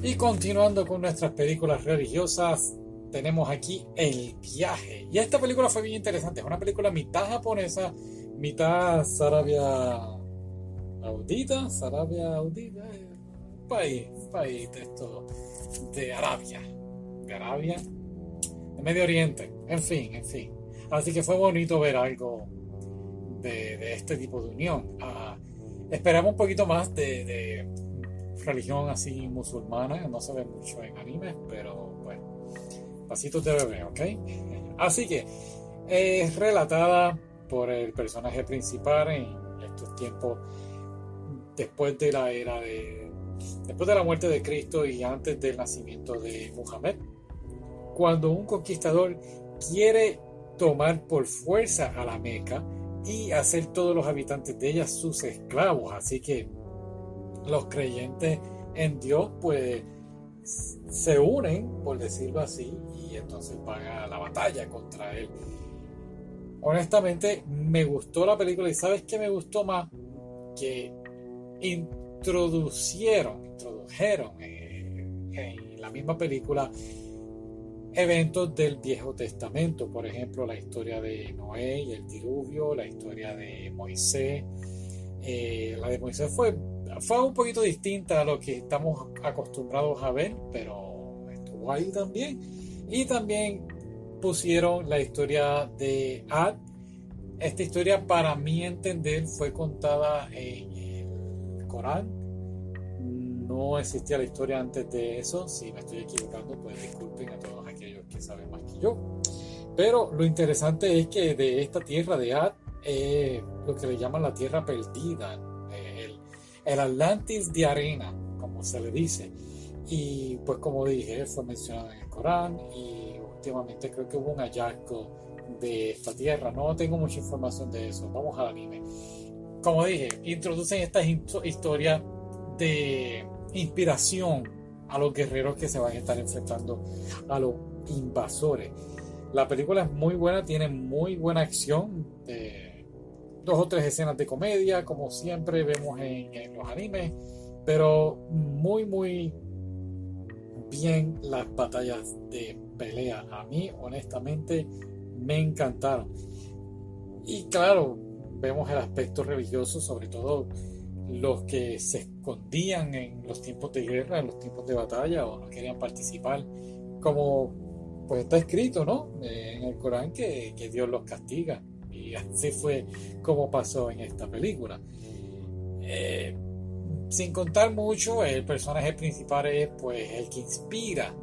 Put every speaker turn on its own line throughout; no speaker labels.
Y continuando con nuestras películas religiosas, tenemos aquí El viaje. Y esta película fue bien interesante. Es una película mitad japonesa, mitad Sarabia Audita, Sarabia Audita, país, país de esto, de Arabia, de Arabia, de Medio Oriente, en fin, en fin. Así que fue bonito ver algo de, este tipo de unión. Ah, esperamos un poquito más de religión así musulmana, no se ve mucho en animes, pero bueno, pasitos de bebé, ¿ok? Así que es relatada por el personaje principal en estos tiempos después de la era de después de la muerte de Cristo y antes del nacimiento de Muhammad cuando un conquistador quiere tomar por fuerza a la Meca y hacer todos los habitantes de ella sus esclavos así que los creyentes en Dios pues se unen, por decirlo así, y entonces van a la batalla contra él. Honestamente, me gustó la película y sabes que me gustó más que introducieron, introdujeron en la misma película eventos del Viejo Testamento, por ejemplo, la historia de Noé y el diluvio, la historia de Moisés. Eh, la de fue fue un poquito distinta a lo que estamos acostumbrados a ver, pero estuvo ahí también. Y también pusieron la historia de Ad. Esta historia, para mi entender, fue contada en el Corán. No existía la historia antes de eso. Si me estoy equivocando, pues disculpen a todos aquellos que saben más que yo. Pero lo interesante es que de esta tierra de Ad, es lo que le llaman la tierra perdida, el Atlantis de arena, como se le dice. Y pues como dije, fue mencionado en el Corán y últimamente creo que hubo un hallazgo de esta tierra. No tengo mucha información de eso. Vamos al anime. Como dije, introducen esta historia de inspiración a los guerreros que se van a estar enfrentando a los invasores. La película es muy buena, tiene muy buena acción. Eh, dos o tres escenas de comedia, como siempre vemos en, los animes, pero muy, muy bien las batallas de pelea. A mí, honestamente, me encantaron. Y claro, vemos el aspecto religioso, sobre todo los que se escondían en los tiempos de guerra, en los tiempos de batalla o no querían participar, como pues está escrito, ¿no? En el Corán que, que Dios los castiga. Así fue como pasó en esta película. Eh, sin contar mucho, el personaje principal es pues el que inspira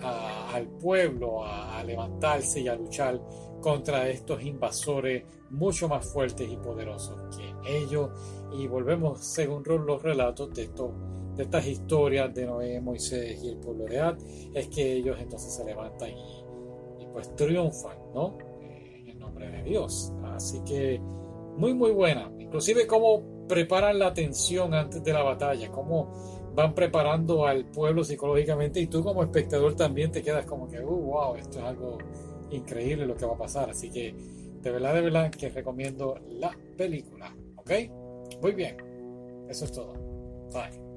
al pueblo a, levantarse y a luchar contra estos invasores mucho más fuertes y poderosos que ellos. Y volvemos según los relatos de, esto, de estas historias de Noé, Moisés y el pueblo de Ad, es que ellos entonces se levantan y, pues triunfan, ¿no? de Dios. Así que muy muy buena. Inclusive cómo preparan la atención antes de la batalla, cómo van preparando al pueblo psicológicamente y tú como espectador también te quedas como que, uh, wow, esto es algo increíble lo que va a pasar. Así que de verdad, de verdad que recomiendo la película. ¿Ok? Muy bien. Eso es todo. Bye.